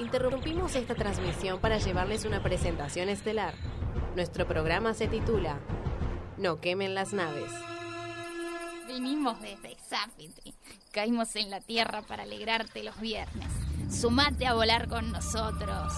interrumpimos esta transmisión para llevarles una presentación estelar. Nuestro programa se titula No quemen las naves. Vinimos desde Zafiti. Caímos en la tierra para alegrarte los viernes. Sumate a volar con nosotros.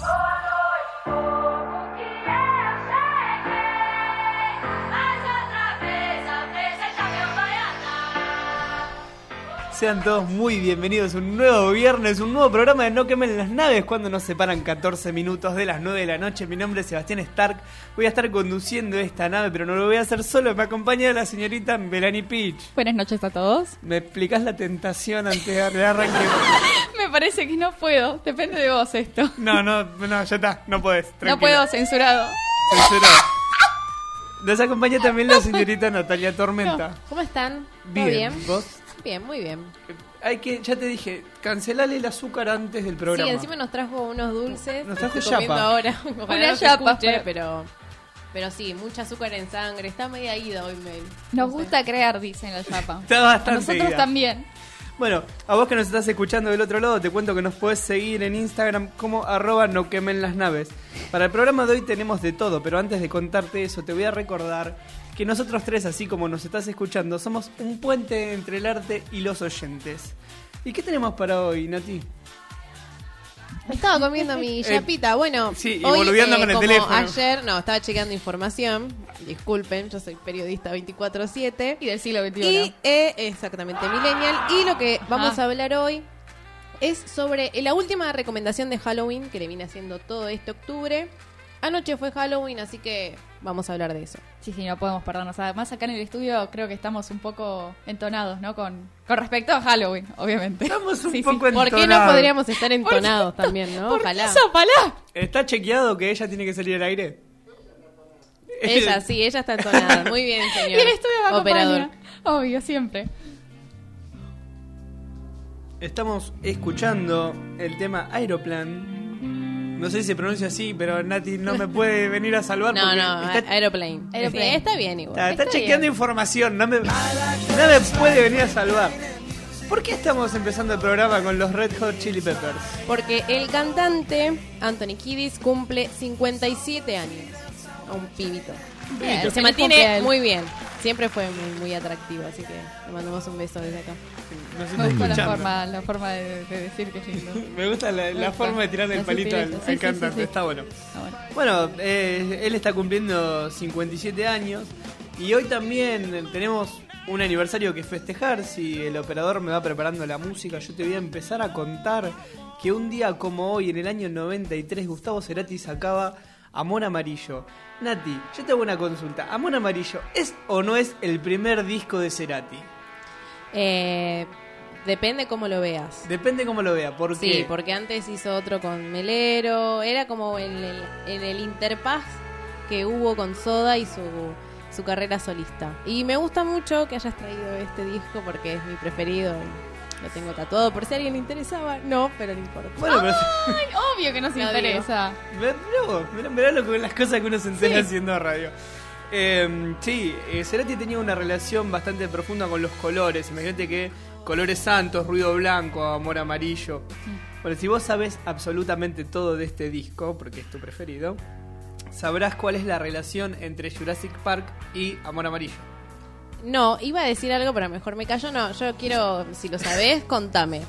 Sean todos muy bienvenidos a un nuevo viernes, un nuevo programa de No quemen las naves cuando nos separan 14 minutos de las 9 de la noche. Mi nombre es Sebastián Stark. Voy a estar conduciendo esta nave, pero no lo voy a hacer solo. Me acompaña la señorita Melanie Peach. Buenas noches a todos. ¿Me explicas la tentación antes de darle arranque? Me parece que no puedo. Depende de vos esto. No, no, no, ya está. No podés. No tranquila. puedo, censurado. Censurado. Nos acompaña también la señorita Natalia Tormenta. ¿Cómo están? ¿Todo Bien, bien? ¿vos? Bien, muy bien. Hay que, ya te dije, cancelale el azúcar antes del programa. Sí, encima nos trajo unos dulces. Nos trajo yapa. ahora. Ojalá Una no se yapa, escuche, pero- pero... Pero sí, mucha azúcar en sangre. Está media ida hoy, Mel. Nos No sé. gusta crear, dicen la chapa. Está bastante Nosotros ida. también. Bueno, a vos que nos estás escuchando del otro lado, te cuento que nos podés seguir en Instagram como arroba no quemen las naves. Para el programa de hoy tenemos de todo, pero antes de contarte eso, te voy a recordar que nosotros tres, así como nos estás escuchando, somos un puente entre el arte y los oyentes. ¿Y qué tenemos para hoy, Nati? Estaba comiendo mi Eh, yapita. Bueno, sí, y hoy, boludeando eh, con el como teléfono. ayer, no, estaba chequeando información. Disculpen, yo soy periodista 24-7. Y del siglo XXI. Y eh, exactamente, Millennial. Y lo que vamos Ah. a hablar hoy es sobre la última recomendación de Halloween que le vine haciendo todo este octubre. Anoche fue Halloween, así que vamos a hablar de eso. Sí, sí, no podemos perdernos. Además, acá en el estudio creo que estamos un poco entonados, ¿no? Con, con respecto a Halloween, obviamente. Estamos un Sí, sí. poco ¿Por qué no entonados. podríamos estar entonados también, no? ¿Por Ojalá. qué esa palabra? ¿Está chequeado que ella tiene que salir al aire? Ella, sí, ella está entonada. Muy bien, Y señor. el estudio me Operador. Obvio, siempre. Estamos escuchando el tema Aeroplan. No sé si se pronuncia así, pero Nati no me puede venir a salvar No, porque no, está, Aeroplane. Aeroplane. Está bien igual. está- está está chequeando bien. información, no me, no me puede venir a salvar. ¿Por qué estamos empezando el programa con los Red Hot Chili Peppers? Porque el cantante Anthony Kiddis cumple 57 años. Un pibito. Bien, Y feliz se mantiene muy bien. Siempre fue muy, muy atractivo, así que le mandamos un beso desde acá. Me gusta la forma, la forma de, de decir que es lindo. Me gusta la, la Me gusta. forma de tirarle el palito al, Sí, sí, cantante, sí, sí. está bueno. Ah, bueno. Bueno, eh, él está cumpliendo 57 años y hoy también tenemos un aniversario que festejar. Si el operador me va preparando la música, yo te voy a empezar a contar que un día como hoy, en el año 93, Gustavo Cerati sacaba Amor Amarillo. Nati, yo te hago una consulta. ¿Amor Amarillo es o no es el primer disco de Cerati? Eh, depende cómo lo veas. Depende cómo lo vea. ¿Por Sí, qué? porque antes hizo otro con Melero. Era como en el, en el interpaz que hubo con Soda y su, su carrera solista. Y me gusta mucho que hayas traído este disco porque es mi preferido. y Lo tengo tatuado por si a alguien le interesaba. No, pero no importa. Bueno, pero... Ay, obvio que nos No, interesa. Mirá, vos, mirá, mirá lo que, las cosas que uno se entera Sí. haciendo radio. Eh, sí, eh, Cerati tenía una relación bastante profunda con los colores. Imagínate que colores santos, ruido blanco, amor amarillo. Bueno, si vos sabés absolutamente todo de este disco, porque es tu preferido, sabrás cuál es la relación entre Jurassic Park y Amor Amarillo. No, iba a decir algo, pero mejor me callo. No, yo quiero, si lo sabés, contame.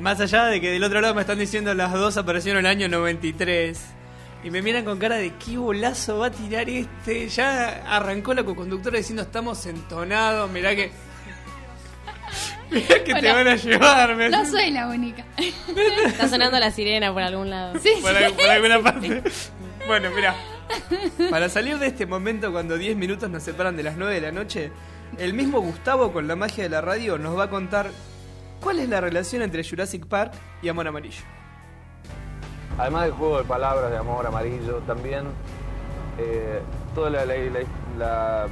Más allá de que del otro lado me están diciendo las dos aparecieron en el año 93. Y me miran con cara de qué bolazo va a tirar este. Ya arrancó la co-conductora diciendo estamos entonados. Mirá que. Mirá que te van a llevar. me- No soy la única. Está sonando la sirena por algún lado. Sí, por, al- por alguna parte. Bueno, mira. Para salir de este momento cuando 10 minutos nos separan de las 9 de la noche, el mismo Gustavo con la magia de la radio nos va a contar cuál es la relación entre Jurassic Park y Amor Amarillo. Además del juego de palabras de amor amarillo, también eh, toda la, la- la-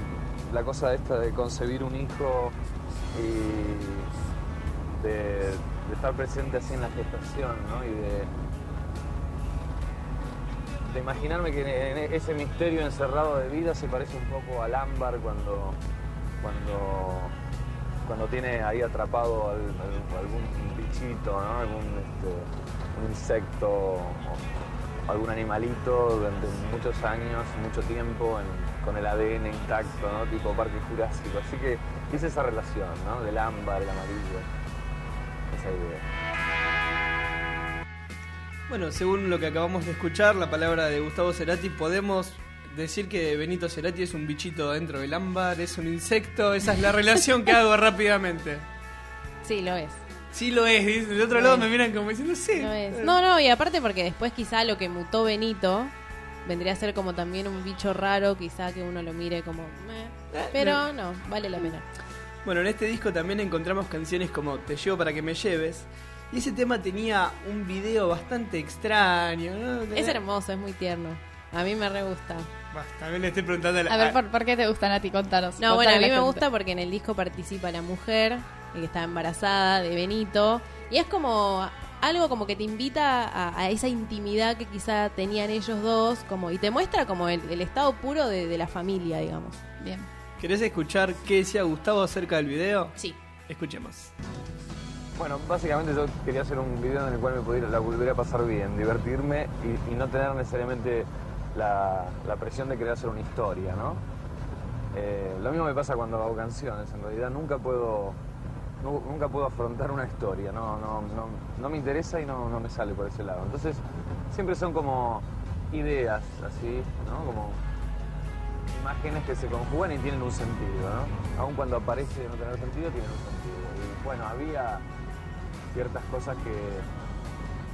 la- cosa esta de concebir un hijo y de, de estar presente así en la gestación, ¿no? Y de, de imaginarme que en ese misterio encerrado de vida se parece un poco al ámbar cuando, cuando, cuando tiene ahí atrapado al- al- algún bichito, ¿no? Algún, este, insecto o algún animalito durante muchos años, mucho tiempo, con el ADN intacto, ¿no? tipo Parque Jurásico. Así que hice esa relación, ¿no? Del ámbar, el amarillo, esa idea. Bueno, según lo que acabamos de escuchar, la palabra de Gustavo Cerati, podemos decir que Benito Cerati es un bichito dentro del ámbar, es un insecto, esa es la relación que hago rápidamente. Sí, lo es. Sí lo es, dice, del otro Lo lado es. me miran como diciendo, sí. Lo es. No, no, y aparte porque después quizá lo que mutó Benito vendría a ser como también un bicho raro, quizá que uno lo mire como... "Meh". Pero no, vale la pena. Bueno, en este disco también encontramos canciones como Te llevo para que me lleves. Y ese tema tenía un video bastante extraño, ¿no? Es hermoso, es muy tierno. A mí me re gusta. Bah, también le estoy preguntando a la... A ver, ¿por, por qué te gusta, Nati? Contanos. No, bueno, a mí me gente. gusta porque en el disco participa la mujer que está embarazada de Benito. Y es como algo como que te invita a, a esa intimidad que quizá tenían ellos dos. como Y te muestra como el, el estado puro de, de la familia, digamos. Bien. ¿Querés escuchar qué decía Gustavo acerca del video? Sí. Escuchemos. Bueno, básicamente yo quería hacer un video en el cual me pudiera, la pudiera pasar bien, divertirme y, y no tener necesariamente la, presión de querer hacer una historia, ¿no? Eh, lo mismo me pasa cuando hago canciones, en realidad nunca puedo, nu- nunca puedo afrontar una historia, no, no, no, me interesa y no, me sale por ese lado. Entonces, siempre son como ideas, así, ¿no? Como imágenes que se conjugan y tienen un sentido, ¿no? Aun cuando aparece no tener sentido, tienen un sentido. Y bueno, había ciertas cosas que,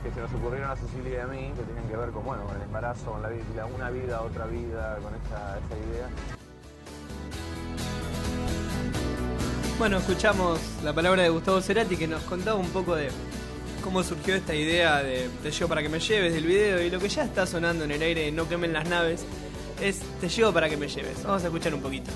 que se nos ocurrieron a Cecilia y a mí, que tenían que ver con, bueno, con el embarazo, con la vida, una vida, otra vida, con esa, esa idea. Bueno, escuchamos la palabra de Gustavo Cerati que nos contaba un poco de cómo surgió esta idea de Te llevo para que me lleves del video y lo que ya está sonando en el aire de No quemen las naves es Te llevo para que me lleves. Vamos a escuchar un poquito.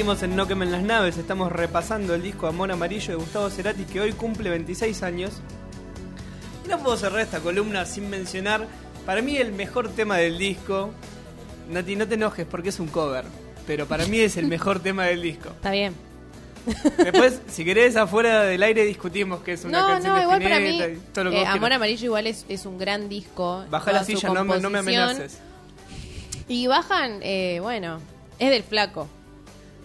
Seguimos en No quemen las naves, estamos repasando el disco Amor Amarillo de Gustavo Cerati que hoy cumple 26 años. Y no puedo cerrar esta columna sin mencionar, para mí el mejor tema del disco. Nati, no te enojes porque es un cover, pero para mí es el mejor tema del disco. Está bien. Después, si querés, afuera del aire discutimos que es una No, canción no, de igual para mí, Spinetta y todo lo que eh, vos Amor. Amarillo igual es, es un gran disco. Baja la toda su silla, no me, no me composición. amenaces. Y bajan, eh, bueno, es del flaco.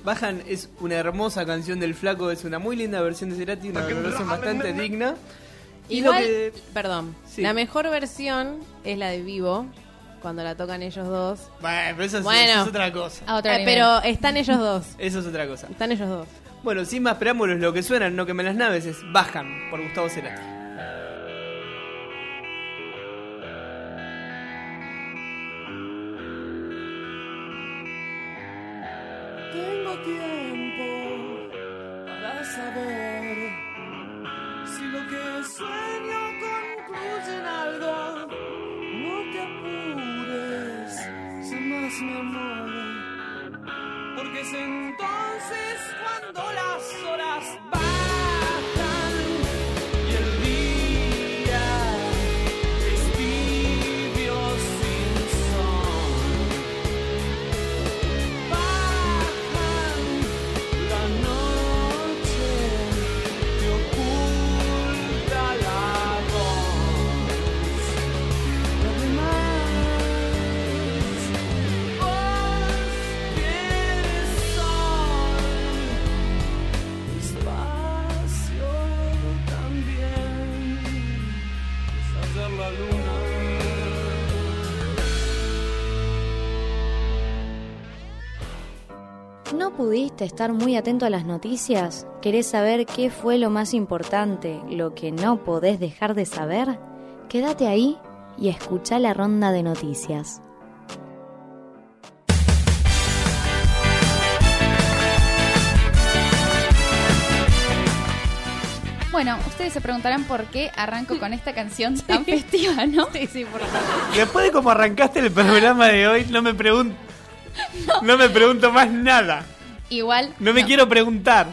Bajan es una hermosa canción del Flaco, es una muy linda versión de Cerati, una versión bastante digna. Y lo que perdón, Sí. la mejor versión es la de vivo, cuando la tocan ellos dos. Bueno, pero eso es, Bueno. eso es otra cosa. A otro Eh, pero están ellos dos. Eso es otra cosa. Están ellos dos. Bueno, sin más preámbulos, lo que suenan, no quemen las naves, es Bajan, por Gustavo Cerati. Pudiste estar muy atento a las noticias? ¿Querés saber qué fue lo más importante, lo que no podés dejar de saber? Quédate ahí y escucha la ronda de noticias. Bueno, ustedes se preguntarán por qué arranco con esta canción tan festiva, ¿no? Sí, sí, por favor. Después de cómo arrancaste el programa de hoy, no me pregunto. No me pregunto más nada. Igual. No me quiero preguntar.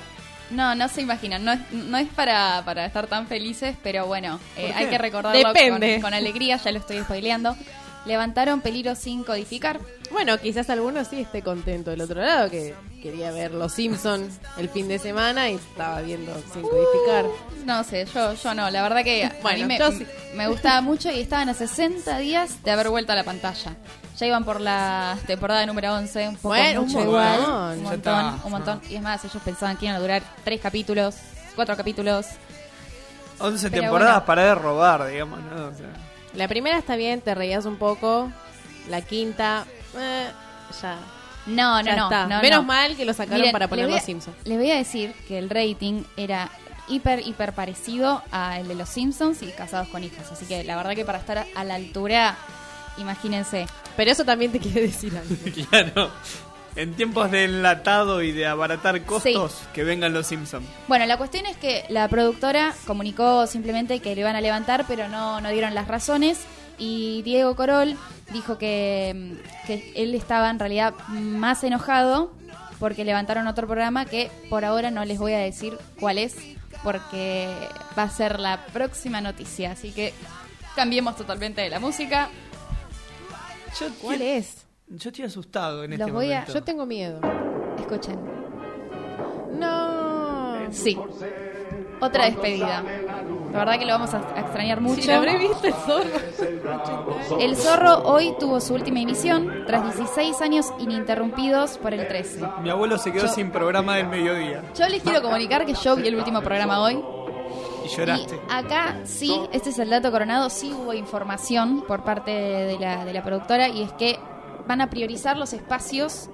No, no se imaginan, no es, no es para, para estar tan felices, pero bueno, eh, ¿Por hay que recordarlo con, Depende. con alegría, ya lo estoy spoileando. Levantaron peligro sin codificar. Bueno, quizás alguno sí esté contento del otro lado, que quería ver Los Simpsons el fin de semana y estaba viendo sin codificar. No sé, yo, yo no, la verdad que a Bueno, mí me, sí. me gustaba mucho y estaban a 60 días de haber vuelto a la pantalla. Ya iban por la temporada número 11, un poco Bueno, un mucho montón. igual, un montón, está. un montón. Y es más, ellos pensaban que iban a durar tres capítulos, cuatro capítulos. 11 Pero temporadas bueno. para de robar, digamos, ¿no? O sea, La primera está bien, te reías un poco. La quinta, eh, ya. No, no, ya no, está. no, Menos no. mal que lo sacaron Miren, para poner Los Simpsons. Les voy a decir que el rating era hiper, hiper parecido al de los Simpsons y Casados con Hijas. Así que la verdad que para estar a la altura, imagínense. Pero eso también te quiere decir algo. claro. En tiempos de enlatado y de abaratar costos, que vengan los Simpsons. Bueno, la cuestión es que la productora comunicó simplemente que le iban a levantar, pero no, no dieron las razones. Y Diego Corol dijo que, mm, que él estaba en realidad más enojado porque levantaron otro programa que por ahora no les voy a decir cuál es, porque va a ser la próxima noticia. Así que cambiemos totalmente de la música. Yo, ¿Cuál es? Yo estoy asustado en Los este voy a- momento. Yo tengo miedo. Escuchen. No. Sí. Otra despedida. La verdad que lo vamos a a extrañar mucho. Si lo habré visto el zorro. El Zorro hoy tuvo su última emisión tras 16 años ininterrumpidos por el 13. Mi abuelo se quedó Yo- sin programa del mediodía. Yo les quiero comunicar que yo vi el último programa hoy. Lloraste. Y acá sí, este es el dato coronado, sí hubo información por parte de la, de la productora y es que van a priorizar los espacios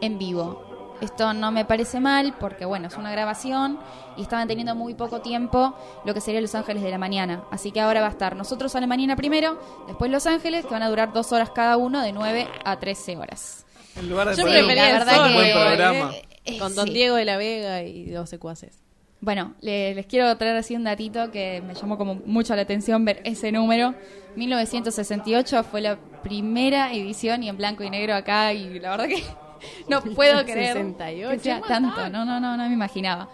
en vivo. Esto no me parece mal porque, bueno, es una grabación y estaban teniendo muy poco tiempo lo que sería Los Ángeles de la Mañana. Así que ahora va a estar nosotros a la mañana primero, después Los Ángeles, que van a durar dos horas cada uno, de 9 a 13 horas. En lugar de Yo poner el verdad buen programa. Eh, Con Don sí. Diego de la Vega y dos secuaces. Bueno, le- les quiero traer así un datito que me llamó como mucho la atención ver ese número. 1968 fue la primera edición y en blanco y negro acá y la verdad que no puedo creer 68, que sea tanto. No, no, no, no me imaginaba.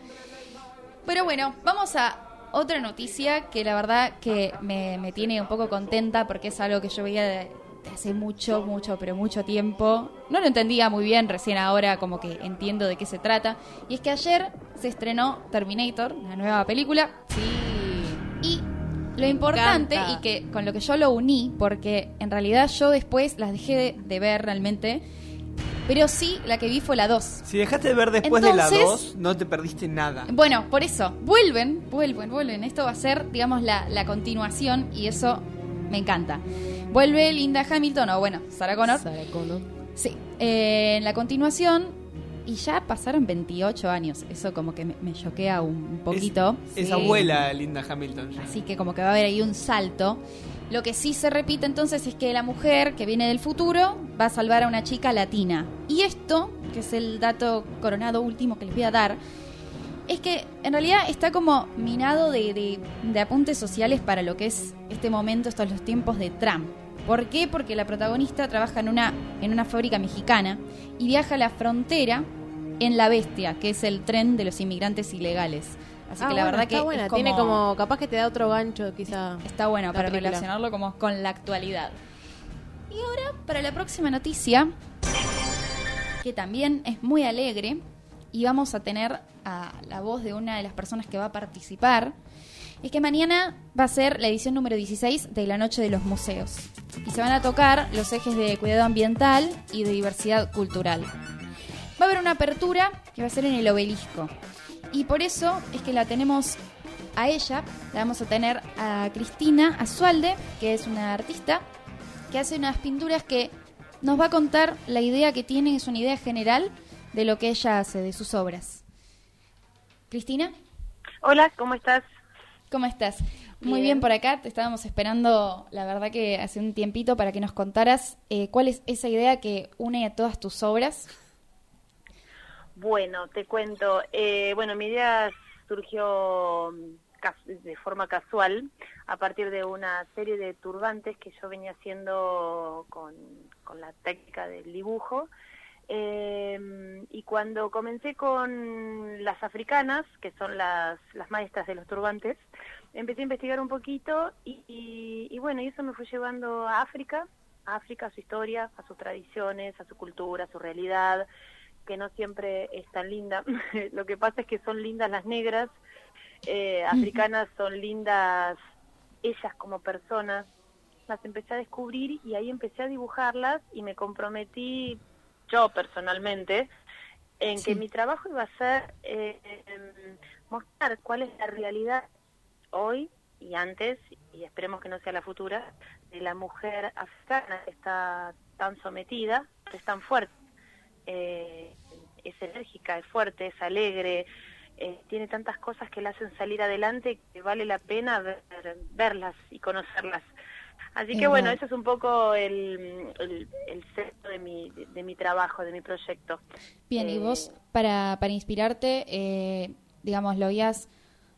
Pero bueno, vamos a otra noticia que la verdad que me, me tiene un poco contenta porque es algo que yo veía de, de hace mucho, mucho, pero mucho tiempo. No lo entendía muy bien, recién ahora como que entiendo de qué se trata. Y es que ayer se estrenó Terminator, la nueva película. Sí. Y lo importante, encanta. y que con lo que yo lo uní, porque en realidad yo después las dejé de, de ver realmente, pero sí la que vi fue la 2. Si dejaste de ver después de la 2, no te perdiste nada. Bueno, por eso, vuelven, vuelven, vuelven. Esto va a ser, digamos, la, la continuación y eso me encanta. Vuelve Linda Hamilton, o bueno, Sarah Connor. Sarah Connor. Sí, eh, en la continuación. Y ya pasaron 28 años. Eso como que me, choquea un, un poquito. Es, es Sí. abuela Linda Hamilton. ya. Así que como que va a haber ahí un salto. Lo que sí se repite entonces es que la mujer que viene del futuro va a salvar a una chica latina. Y esto, que es el dato coronado último que les voy a dar, es que en realidad está como minado de, de- de apuntes sociales para lo que es este momento, estos los tiempos de Trump. ¿Por qué? Porque la protagonista trabaja en una, en una fábrica mexicana y viaja a la frontera en La Bestia, que es el tren de los inmigrantes ilegales. Así Ah, que la bueno, verdad está que buena. es Tiene como, capaz que te da otro gancho, quizá. Está bueno para película. relacionarlo como con la actualidad. Y ahora, para la próxima noticia, que también es muy alegre, y vamos a tener a la voz de una de las personas que va a participar, es que mañana va a ser la edición número 16 de la Noche de los Museos. Y se van a tocar los ejes de cuidado ambiental y de diversidad cultural. Va a haber una apertura que va a ser en el obelisco. Y por eso es que la tenemos a ella, la vamos a tener a Cristina Azualde, que es una artista, que hace unas pinturas que nos va a contar la idea que tiene, es una idea general de lo que ella hace, de sus obras. Cristina, Hola, ¿cómo estás? ¿cómo estás? Muy Bien. bien por acá, te estábamos esperando, la verdad que hace un tiempito para que nos contaras eh, cuál es esa idea que une a todas tus obras. Bueno, te cuento. Eh, bueno, mi idea surgió mm, de forma casual a partir de una serie de turbantes que yo venía haciendo con, con la técnica del dibujo. Eh, y cuando comencé con las africanas, que son las, las maestras de los turbantes, empecé a investigar un poquito y, y- y bueno, y eso me fue llevando a África, a África, a su historia, a sus tradiciones, a su cultura, a su realidad, que no siempre es tan linda. Lo que pasa es que son lindas las negras, eh, africanas son lindas ellas como personas, las empecé a descubrir y ahí empecé a dibujarlas y me comprometí yo personalmente en Sí. que mi trabajo iba a ser eh, mostrar cuál es la realidad hoy y antes, y esperemos que no sea la futura, de la mujer africana que está tan sometida, que es tan fuerte. Eh, es enérgica, es fuerte, es alegre, eh, tiene tantas cosas que la hacen salir adelante que vale la pena ver- verlas y conocerlas. Así que bueno, ese es un poco el, el, el centro de mi, de, de mi trabajo, de mi proyecto. Bien, y Eh, vos, para, para inspirarte, eh, digamos, lo guías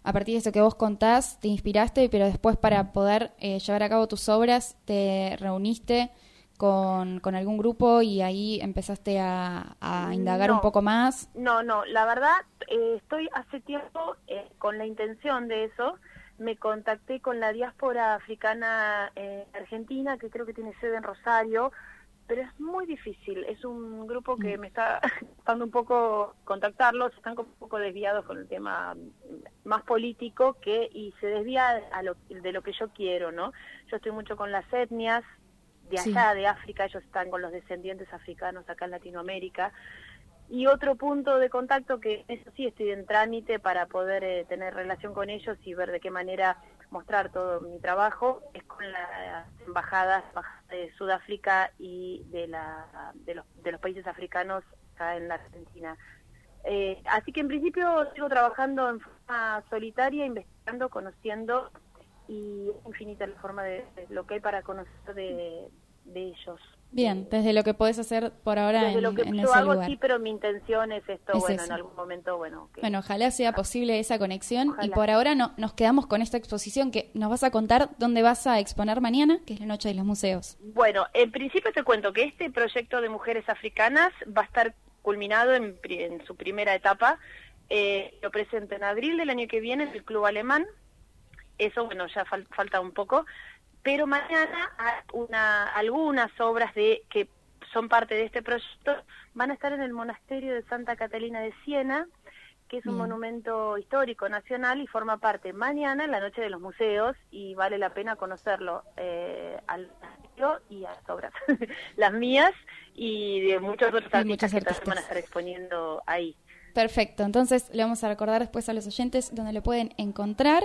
a partir de eso que vos contás, te inspiraste, pero después para poder eh, llevar a cabo tus obras, te reuniste con, con algún grupo y ahí empezaste a, a indagar No. un poco más. No, no, la verdad, eh, estoy hace tiempo eh, con la intención de eso. Me contacté con la diáspora africana eh, argentina, que creo que tiene sede en Rosario, pero es muy difícil. Es un grupo que me está costando un poco contactarlos, están un poco desviados con el tema mm, más político que y se desvía a lo, de lo que yo quiero, ¿no? Yo estoy mucho con las etnias de Sí. allá, de África, ellos están con los descendientes africanos acá en Latinoamérica. Y otro punto de contacto que eso sí estoy en trámite para poder eh, tener relación con ellos y ver de qué manera mostrar todo mi trabajo es con las embajadas embajada de Sudáfrica y de, la, de, los, de los países africanos acá en la Argentina. Eh, así que en principio sigo trabajando en forma solitaria, investigando, conociendo y es infinita la forma de, lo que hay para conocer de ellos. Bien, desde lo que podés hacer por ahora Desde en, lo que en yo ese hago lugar. sí, pero mi intención es esto, Es bueno, eso. en algún momento, bueno, que- Bueno, ojalá sea posible esa conexión y por ahora no, nos quedamos con esta exposición que nos vas a contar dónde vas a exponer mañana, que es la Noche de los Museos. Bueno, en principio te cuento que este proyecto de mujeres africanas va a estar culminado en, en su primera etapa. Eh, lo presento en abril del año que viene en el Club Alemán. Eso, bueno, ya fal- falta un poco. Pero mañana una, algunas obras de que son parte de este proyecto van a estar en el monasterio de Santa Catalina de Siena, que es un Bien. monumento histórico nacional y forma parte mañana en la noche de los museos y vale la pena conocerlo eh, al y a las obras, las mías y de muchos otros artistas que también artistas. van a estar exponiendo ahí. Perfecto, entonces le vamos a recordar después a los oyentes dónde lo pueden encontrar.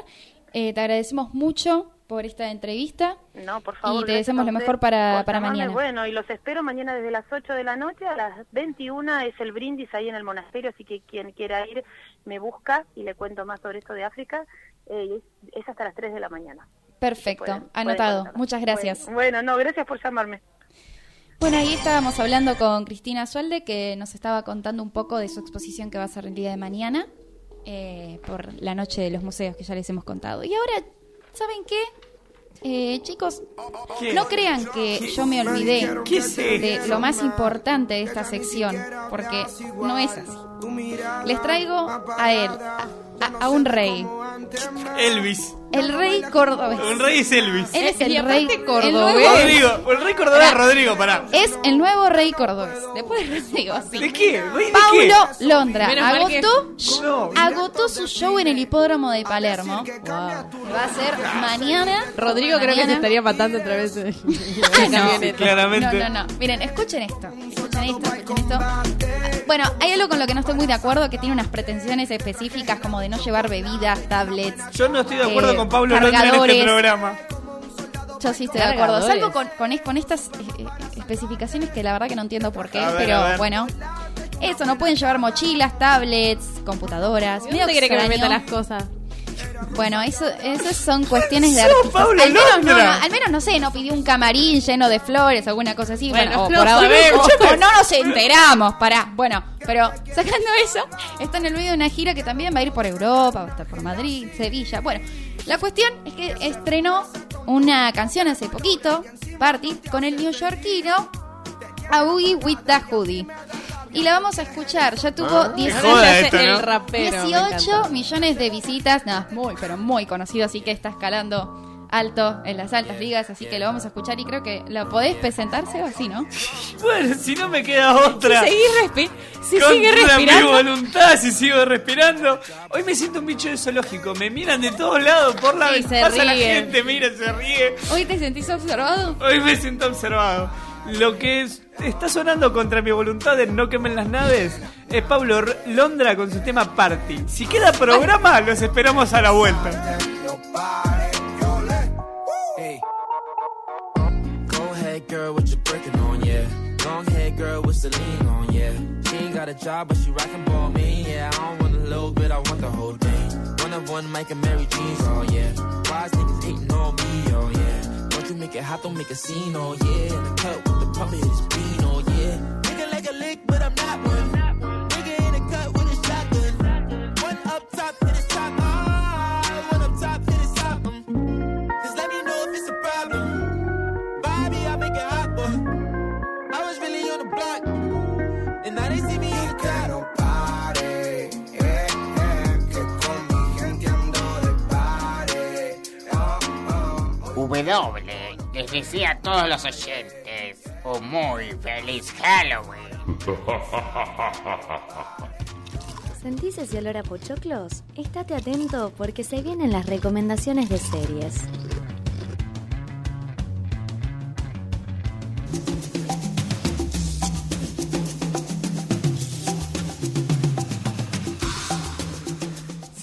Eh, te agradecemos mucho por esta entrevista. No, por favor. Y te deseamos lo mejor para- para llamarme. mañana. Bueno, y los espero mañana desde las 8 de la noche a las 21 es el brindis ahí en el monasterio, así que quien quiera ir me busca y le cuento más sobre esto de África. Eh, es, hasta las 3 de la mañana. Perfecto, Pueden- anotado. Muchas gracias. Bueno, bueno, no, gracias por llamarme. Bueno, ahí estábamos hablando con Cristina Sualde, que nos estaba contando un poco de su exposición que va a ser el día de mañana, eh, por la noche de los museos, que ya les hemos contado. Y ahora, ¿saben qué? Eh, chicos, ¿Qué? no crean que yo me olvidé ¿Qué es de lo más importante de esta sección, porque no es así. Les traigo a él, a, a- a un rey, Elvis. el rey cordobés. Un rey es Elvis. Él es el aparte rey el cordobés. Rodrigo. El rey cordobés es Rodrigo, pará. Es el nuevo rey cordobés. Después les digo así. ¿De qué? ¿Rey de Paulo Londra Menos mal que- agotó, No, agotó su show en el hipódromo de Palermo. Va a ser mañana. Rodrigo creo que se estaría matando otra vez. en No, claramente. No, no, no. Miren, escuchen esto. Escuchen esto, escuchen esto. Bueno, hay algo con lo que no estoy muy de acuerdo, que tiene unas pretensiones específicas como de no llevar bebidas, tablets. Yo no estoy de acuerdo eh, con Pablo Londra en este cargadores. programa. Yo sí estoy de acuerdo. Salvo con, con, es- con estas eh, eh, especificaciones que la verdad que no entiendo por qué, ver, pero bueno. Eso, no pueden llevar mochilas, tablets, computadoras. ¿Y medio ¿Dónde quiere que me extraño. meta las cosas? Bueno, eso, esas son cuestiones de ¡Sos artistas. Pablo al, menos, no, al menos, no sé, no pidió un camarín lleno de flores, alguna cosa así. Bueno, Bueno, o, no por ahora- sabemos. o- o no nos enteramos, pará. Bueno, pero sacando eso, está en el medio de una gira que también va a ir por Europa, va a estar por Madrid, Sevilla. Bueno, la cuestión es que estrenó una canción hace poquito, Party, con el neoyorquino A Boogie with the Hoodie. Y la vamos a escuchar. Ya tuvo joda 18, esto, ¿no? el rapero. me 18 encanta. millones de visitas. No, es muy, pero muy conocido. Así que está escalando alto en las altas ligas. Así que lo vamos a escuchar y creo que lo podés presentarse o así, ¿no? Bueno, si no me queda otra. Si respi- si Contra sigue mi respirando. voluntad, si sigo respirando. Hoy me siento un bicho de zoológico. Me miran de todos lados por la Sí, se pasa la ríen. gente, mira, se ríe. ¿Hoy te sentís observado? Hoy me siento observado. Lo que es- está sonando contra mi voluntad en No quemen las naves es Pablo Londra con su tema Party. Si queda programa, los esperamos a la vuelta. Got a job, but she rockin' ball me, yeah. I don't want a little bit, I want the whole thing. One of one, Mike and Mary Jeans, oh yeah. Wise niggas hating on me, oh yeah. Don't you make it hot, don't make a scene, oh yeah. In the cut with the pump of his bean, oh yeah. Nigga like a lick, but I'm not one. Nigga in the cut with a shotgun. One up top to the top, ah. One up top to the top, mm. Just let me know if it's a problem. Bobby, I make it hot, boy. I was really on the block. And now they see me in the car. W les a todos los oyentes un muy feliz Halloween. ¿Sentís ese olor a pochoclos? Estate atento porque se vienen las recomendaciones de series.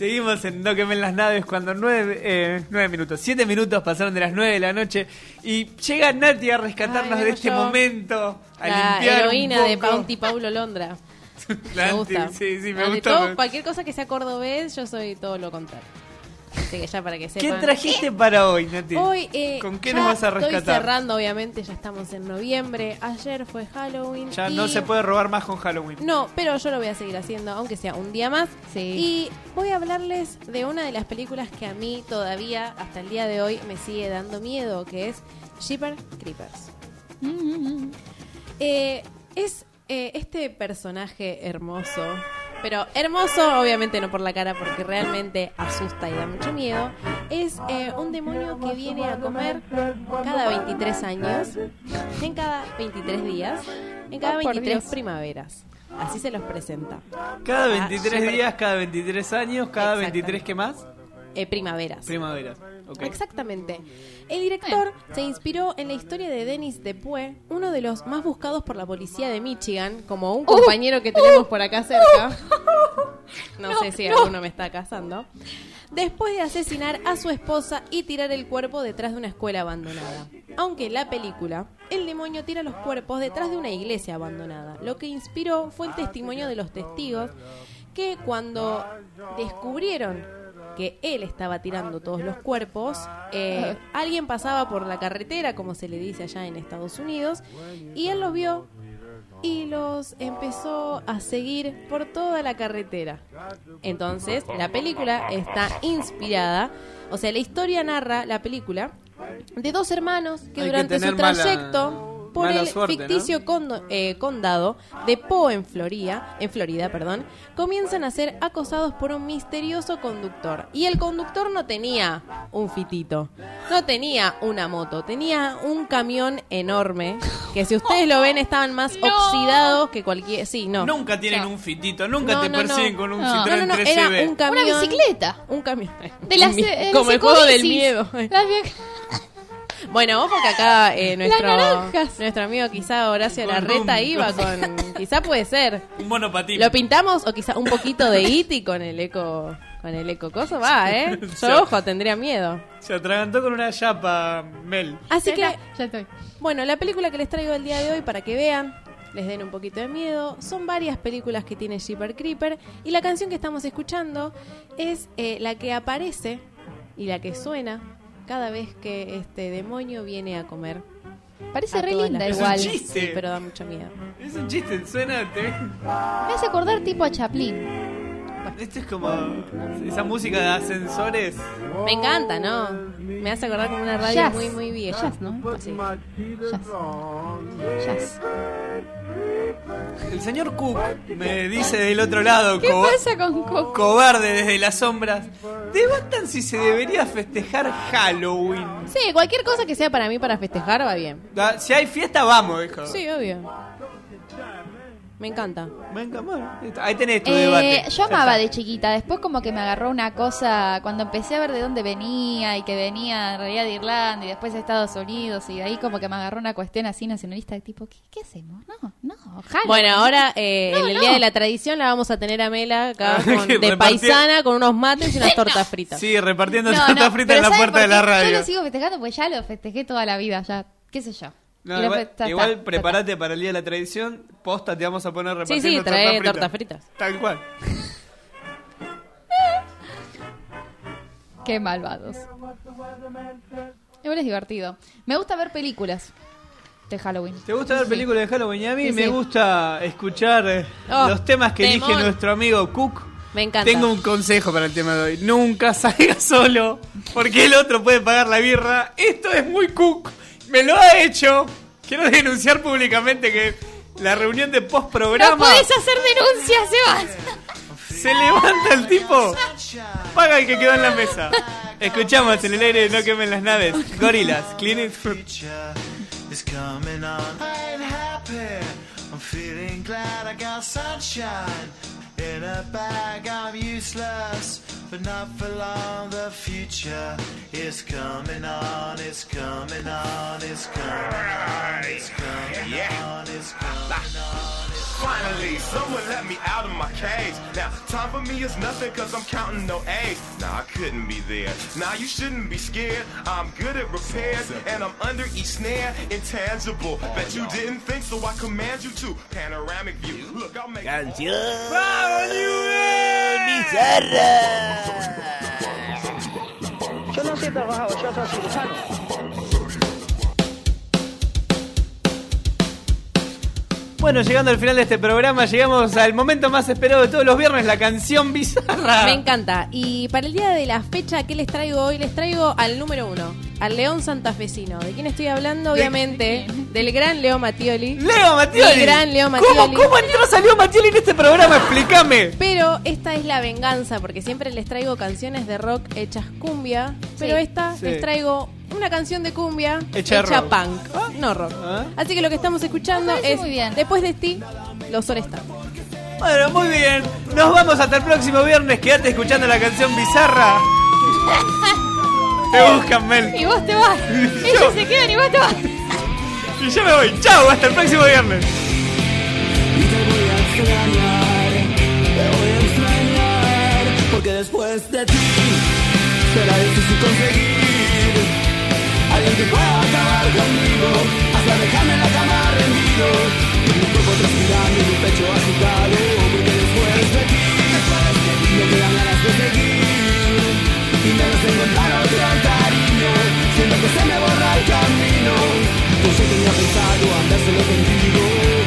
Seguimos en No quemen las naves cuando nueve, eh, nueve minutos, siete minutos pasaron de las nueve de la noche y llega Nati a rescatarnos Ay, de este yo. momento, a La limpiar heroína un de. Bounty Paulo Londra. Me gusta. sí, sí, me Ante gusta. todo, cualquier cosa que sea cordobés, yo soy todo lo contrario. Así que ya para que ¿Qué sepan. trajiste para hoy, Nati? Hoy, eh, ¿Con qué nos vas a Estoy rescatar? cerrando, obviamente, ya estamos en noviembre. Ayer fue Halloween. Ya y- no se puede robar más con Halloween. No, pero yo lo voy a seguir haciendo, aunque sea un día más. Sí. Y voy a hablarles de una de las películas que a mí todavía, hasta el día de hoy, me sigue dando miedo, que es Shipper Creepers. Eh, es eh, este personaje hermoso, pero hermoso obviamente no por la cara, porque realmente asusta y da mucho miedo. Es eh, un demonio que viene a comer cada 23 años, en cada 23 días, en cada Oh, por 23 Dios. primaveras. Así se los presenta. Cada Ah, 23 Shepard- días, cada 23 años, cada Exacto. 23 ¿qué más? Eh, primaveras. Primavera. Exactamente. El director se inspiró en la historia de Dennis Depue, uno de los más buscados por la policía de Michigan, como un compañero que tenemos por acá cerca. No, sé si alguno me está casando. Después de asesinar a su esposa y tirar el cuerpo detrás de una escuela abandonada. Aunque en la película, el demonio tira los cuerpos detrás de una iglesia abandonada. Lo que inspiró fue el testimonio de los testigos que cuando descubrieron que él estaba tirando todos los cuerpos, eh, alguien pasaba por la carretera, como se le dice allá en Estados Unidos, y él los vio y los empezó a seguir por toda la carretera. Entonces, la película está inspirada, o sea, la historia narra la película de dos hermanos que Hay que durante su mala- trayecto por mala el suerte, ¿no? ficticio condo- eh, condado de Poe en Florida, en Florida, perdón, comienzan a ser acosados por un misterioso conductor. Y el conductor no tenía un fitito, no tenía una moto, tenía un camión enorme que si ustedes lo ven estaban más oxidados que cualquier, sí, no. Nunca tienen No. un fitito, nunca No, te no, persiguen no. con un No. Citroën No, no, no, 3CB. era un camión. Una bicicleta. Un camión. De las, Mi- eh, como el juego del miedo. Las Bueno, ojo que acá eh, nuestro, nuestro amigo quizá Horacio Con Larreta un- iba con... Quizá puede ser. Un monopatín. ¿Lo pintamos o quizá un poquito de Iti con el eco... Con el eco coso? Va, ¿eh? Yo, ojo, tendría miedo. Se atragantó con una chapa, Mel. Así que, ya estoy. bueno, la película que les traigo el día de hoy para que vean, les den un poquito de miedo, son varias películas que tiene Shipper Creeper y la canción que estamos escuchando es eh, la que aparece y la que suena cada vez que este demonio viene a comer. Parece a re linda las- Es un igual. chiste. Sí, pero da mucho miedo. Es un chiste, suena. Te... Me hace acordar tipo a Chaplin. Esto es como. Esa música de ascensores. Me encanta, ¿no? Me hace acordar como una radio Jazz. muy, muy vieja. Jazz, ¿no? Sí. Jazz. Jazz. El señor Cook me dice del otro lado, ¿Qué pasa con Coco? cobarde desde las sombras, debatan si se debería festejar Halloween. Sí, cualquier cosa que sea para mí para festejar va bien. Ah, Si hay fiesta, vamos, hijo. Sí, obvio. Me encanta. Venga, bueno, ahí tenés tu Eh, debate. yo amaba de chiquita, después como que me agarró una cosa cuando empecé a ver de dónde venía y que venía en realidad de Irlanda y después de Estados Unidos y de ahí como que me agarró una cuestión así nacionalista de tipo, ¿qué, qué hacemos? No, no, Halloween. Bueno, ahora eh, No, en el no. Día de la Tradición la vamos a tener a Mela acá con- Que de paisana con unos mates y unas tortas fritas. Sí, repartiendo No, tortas no, fritas en la ¿saben puerta de la qué? radio. Yo lo sigo festejando porque ya lo festejé toda la vida, ya, qué sé yo. No, igual está, prepárate para el día de la tradición. Posta, te vamos a poner Sí, repartiendo sí, trae tortas tortas fritas. Tal cual. Qué malvados. Igual es divertido. Me gusta ver películas de Halloween. ¿Te gusta ver Sí. películas de Halloween? Y a mí Sí, me sí. gusta escuchar eh, Oh, los temas que elige nuestro amigo Cook. Me encanta. Tengo un consejo para el tema de hoy. Nunca salga solo, porque el otro puede pagar la birra. Esto es muy Cook. Me lo ha hecho. Quiero denunciar públicamente que la reunión de post ¡No programa podés hacer denuncias, Sebas! se levanta el tipo, paga el que quedó en la mesa. Escuchamos en el aire de No quemen las naves. Gorilas, Clean It Fruit. is coming on. I ain't happy. I'm feeling glad I got sunshine. In a bag, I'm useless, but not for long. The future is coming on, it's coming on, it's coming on, it's coming on, it's coming on. Finally, someone let me out of my cage. Now, time for me is nothing cause I'm counting no A's. Nah, I couldn't be there. Nah, you shouldn't be scared. I'm good at repairs and I'm under each snare. Intangible. Oh, bet you didn't think, so I command you to. Panoramic view. Look, I'll make Yo no soy trabajado, yo soy cirujano. Bueno, llegando al final de este programa, llegamos al momento más esperado de todos los viernes, la canción bizarra. Me encanta. Y para el día de la fecha, ¿qué les traigo hoy? Les traigo al número uno, al León Santafesino. ¿De quién estoy hablando? Obviamente, del gran Leo Mattioli. Leo Mattioli. Mi gran Leo ¿Cómo, Mattioli. ¿Cómo entró salió Mattioli en este programa? Explícame. Pero esta es la venganza, porque siempre les traigo canciones de rock hechas cumbia. Pero esta Sí. les traigo una canción de cumbia Hecha hecha, rock. punk, no rock. Así que lo que estamos escuchando es muy bien. Después de ti, los All Stars. Bueno, muy bien. Nos vamos hasta el próximo viernes. Quédate escuchando la canción bizarra. Te buscan, Mel. Y vos te vas. Ellos se quedan y vos te vas. Y yo me voy. Chao, hasta el próximo viernes. que después de ti será difícil conseguir alguien que pueda acabar conmigo hasta dejarme en la cama rendido y mi cuerpo transpirando y mi pecho agitado intentos de encontrar otro cariño Siento que se me borra el camino. Pensé que había pensado andárselo contigo